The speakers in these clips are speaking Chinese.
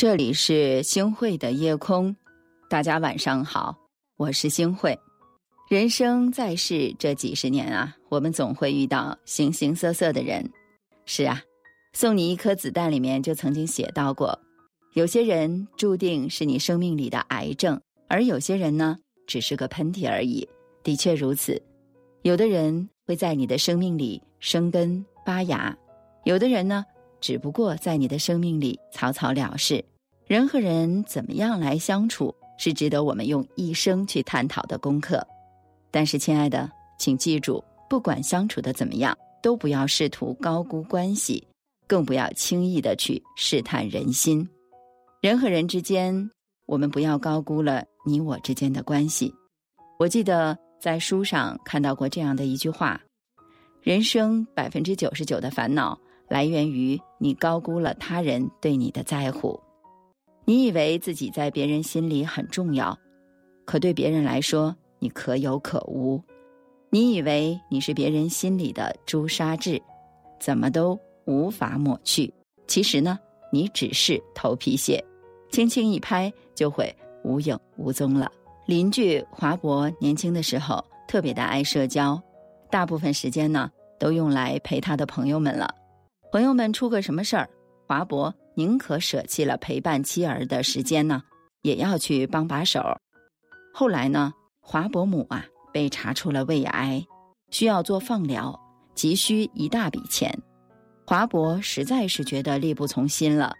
这里是星汇的夜空，大家晚上好，我是星汇。人生在世这几十年啊，我们总会遇到形形色色的人。是啊，送你一颗子弹里面就曾经写到过，有些人注定是你生命里的癌症，而有些人呢，只是个喷嚏而已。的确如此，有的人会在你的生命里生根发芽，有的人呢。只不过在你的生命里草草了事，人和人怎么样来相处，是值得我们用一生去探讨的功课。但是，亲爱的，请记住，不管相处的怎么样，都不要试图高估关系，更不要轻易的去试探人心。人和人之间，我们不要高估了你我之间的关系。我记得在书上看到过这样的一句话：人生百分之九十九的烦恼。来源于你高估了他人对你的在乎，你以为自己在别人心里很重要，可对别人来说你可有可无。你以为你是别人心里的朱砂痣，怎么都无法抹去。其实呢，你只是头皮屑，轻轻一拍就会无影无踪了。邻居华伯年轻的时候特别的爱社交，大部分时间呢都用来陪他的朋友们了。朋友们出个什么事儿，华伯宁可舍弃了陪伴妻儿的时间呢，也要去帮把手。后来呢，华伯母啊被查出了胃癌，需要做放疗，急需一大笔钱。华伯实在是觉得力不从心了，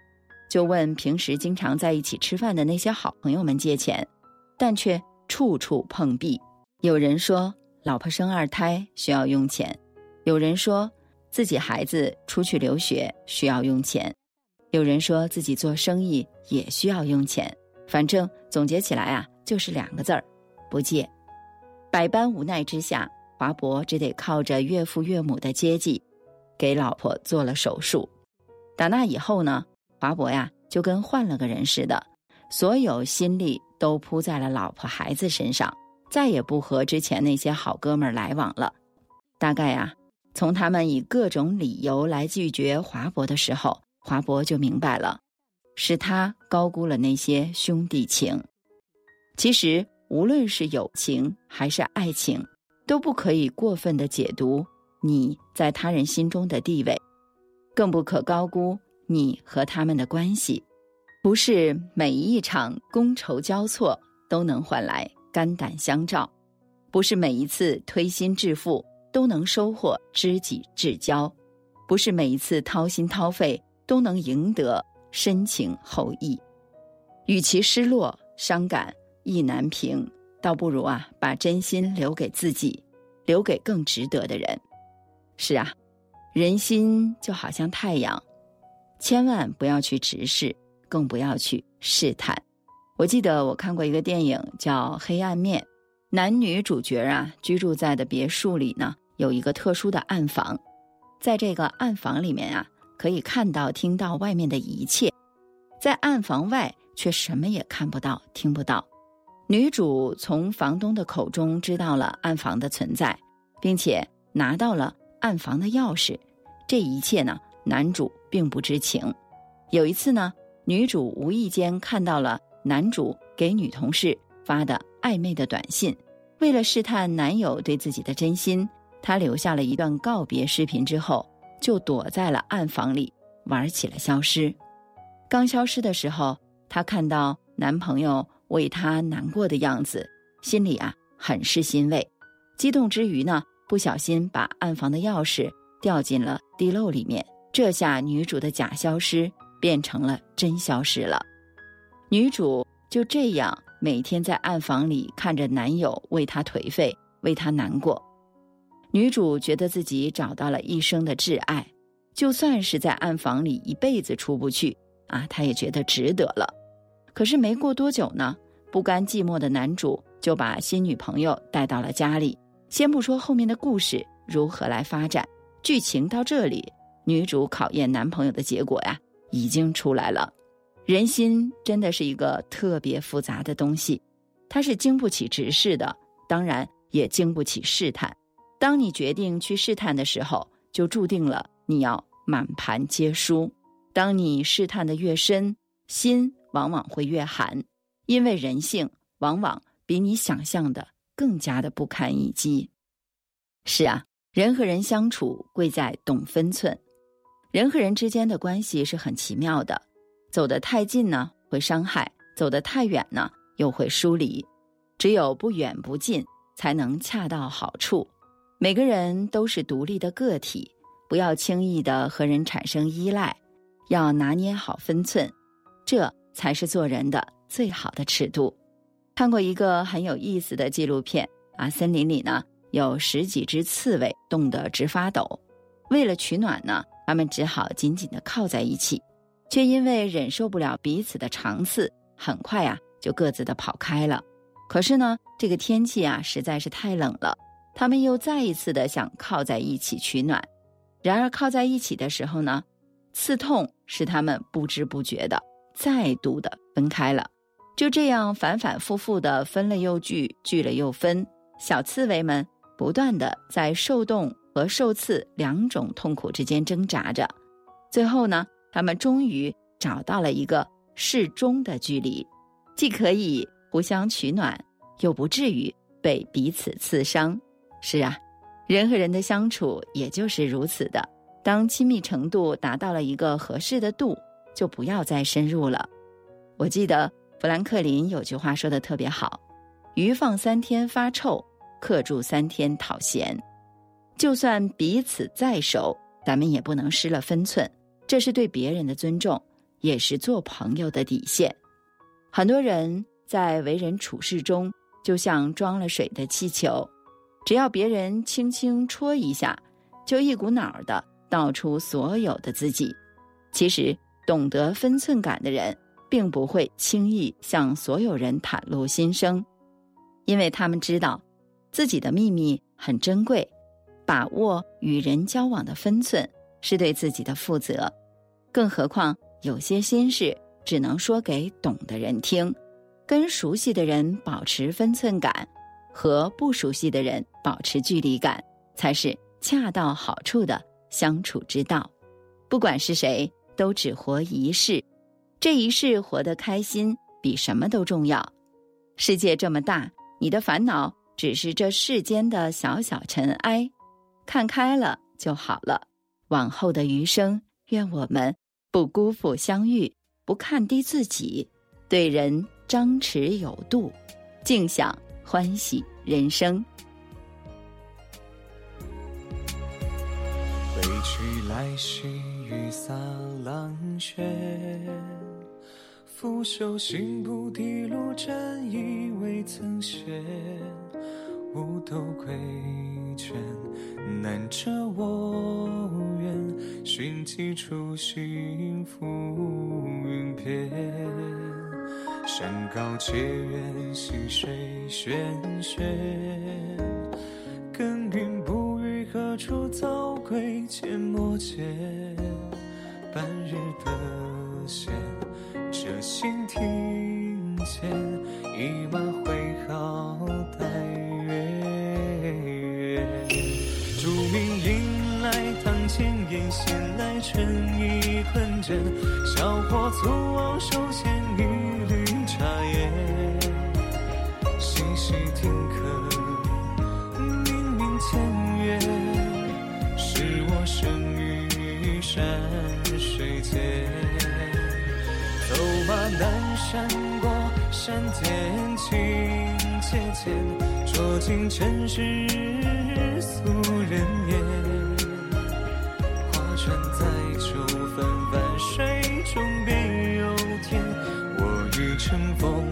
就问平时经常在一起吃饭的那些好朋友们借钱，但却处处碰壁。有人说老婆生二胎需要用钱，有人说。自己孩子出去留学需要用钱，有人说自己做生意也需要用钱，反正总结起来啊，就是两个字儿：不借。百般无奈之下，华伯只得靠着岳父岳母的接济，给老婆做了手术。打那以后呢，华伯呀就跟换了个人似的，所有心力都扑在了老婆孩子身上，再也不和之前那些好哥们儿来往了。大概呀。从他们以各种理由来拒绝华伯的时候，华伯就明白了，是他高估了那些兄弟情。其实，无论是友情还是爱情，都不可以过分的解读你在他人心中的地位，更不可高估你和他们的关系。不是每一场觥筹交错都能换来肝胆相照，不是每一次推心置腹。都能收获知己至交，不是每一次掏心掏肺都能赢得深情厚谊。与其失落伤感意难平，倒不如啊把真心留给自己，留给更值得的人。是啊，人心就好像太阳，千万不要去直视，更不要去试探。我记得我看过一个电影叫《黑暗面》，男女主角啊居住在的别墅里呢。有一个特殊的暗房，在这个暗房里面啊，可以看到、听到外面的一切，在暗房外却什么也看不到、听不到。女主从房东的口中知道了暗房的存在，并且拿到了暗房的钥匙。这一切呢，男主并不知情。有一次呢，女主无意间看到了男主给女同事发的暧昧的短信，为了试探男友对自己的真心。她留下了一段告别视频之后，就躲在了暗房里玩起了消失。刚消失的时候，她看到男朋友为她难过的样子，心里啊很是欣慰。激动之余呢，不小心把暗房的钥匙掉进了地漏里面。这下女主的假消失变成了真消失了。女主就这样每天在暗房里看着男友为她颓废，为她难过。女主觉得自己找到了一生的挚爱，就算是在暗房里一辈子出不去啊，她也觉得值得了。可是没过多久呢，不甘寂寞的男主就把新女朋友带到了家里。先不说后面的故事如何来发展，剧情到这里，女主考验男朋友的结果呀，已经出来了。人心真的是一个特别复杂的东西，它是经不起直视的，当然也经不起试探。当你决定去试探的时候，就注定了你要满盘皆输。当你试探的越深，心往往会越寒，因为人性往往比你想象的更加的不堪一击。是啊，人和人相处贵在懂分寸。人和人之间的关系是很奇妙的，走得太近呢会伤害，走得太远呢又会疏离。只有不远不近，才能恰到好处。每个人都是独立的个体，不要轻易的和人产生依赖，要拿捏好分寸，这才是做人的最好的尺度。看过一个很有意思的纪录片啊，森林里呢有十几只刺猬，冻得直发抖，为了取暖呢。他们只好紧紧的靠在一起，却因为忍受不了彼此的长刺，很快呀就各自的跑开了。可是呢，这个天气啊实在是太冷了，他们又再一次的想靠在一起取暖。然而靠在一起的时候呢，刺痛使他们不知不觉的再度的分开了。就这样反反复复的分了又聚，聚了又分，小刺猬们不断的在受冻。和受刺两种痛苦之间挣扎着，最后呢，他们终于找到了一个适中的距离，既可以互相取暖，又不至于被彼此刺伤。是啊，人和人的相处也就是如此的。当亲密程度达到了一个合适的度，就不要再深入了。我记得富兰克林有句话说的特别好：“鱼放三天发臭，客住三天讨嫌。”就算彼此再熟，咱们也不能失了分寸，这是对别人的尊重，也是做朋友的底线。很多人在为人处事中，就像装了水的气球，只要别人轻轻戳一下，就一股脑儿的道出所有的自己。其实，懂得分寸感的人，并不会轻易向所有人袒露心声，因为他们知道，自己的秘密很珍贵。把握与人交往的分寸，是对自己的负责。更何况，有些心事只能说给懂的人听。跟熟悉的人保持分寸感，和不熟悉的人保持距离感，才是恰到好处的相处之道。不管是谁，都只活一世，这一世活得开心，比什么都重要。世界这么大，你的烦恼只是这世间的小小尘埃。看开了就好了，往后的余生，愿我们不辜负相遇，不看低自己，对人张弛有度，静享欢喜人生。归去来兮，雨洒狼血，拂袖行不滴露，沾衣未曾歇。五斗归卷，难遮我愿。寻几处心浮云片。山高且远，溪水喧喧。耕耘不语，何处早归？阡陌间，半日得闲，这心庭前，一马挥毫待。烟闲来，春意困倦，小火粗往手牵细细听客，明明前月，是我生于山水间。走马南山过，山间情切切，捉尽尘世俗人言。在秋分万水中别有天，我欲乘风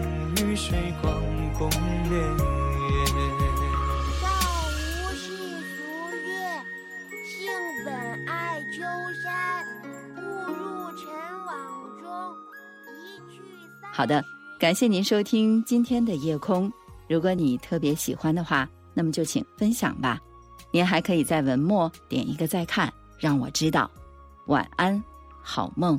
水广共潋道无信俗月，性本爱丘山。误入尘网中，一去。好的，感谢您收听今天的夜空。如果你特别喜欢的话，那么就请分享吧。您还可以在文末点一个再看，让我知道。晚安，好梦。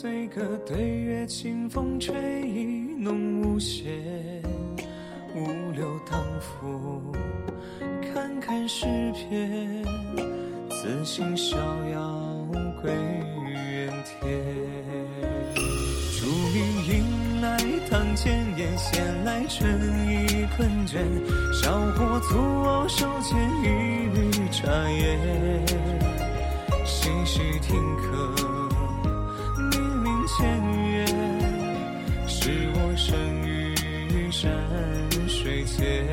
醉歌对月，清风吹意浓无邪。五柳当扶，看看诗篇。此心逍遥归原天。竹林迎来堂前燕，闲来春意困倦。小火粗瓯，手牵一缕茶叶。细细听客，生于山水间。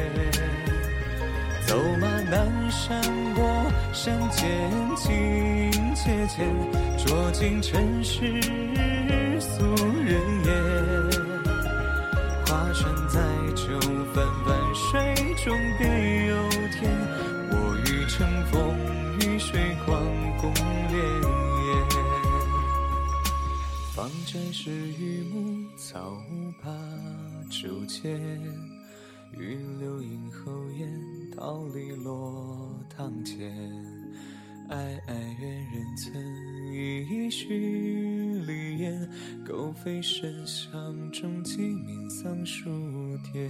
走马南山过山间，境界间，捉尽尘世俗人言。划船载酒，泛泛水中别有天。我欲乘风与水广共潋滟。方斋是榆木草把酒间。玉流映后檐，桃李落堂前。哀哀怨人曾一许离言，狗吠深巷中，鸡鸣桑树颠。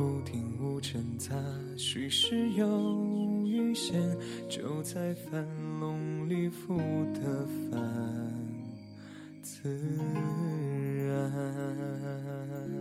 不听无尘杂，虚实有余闲，就在樊笼里复得返自然。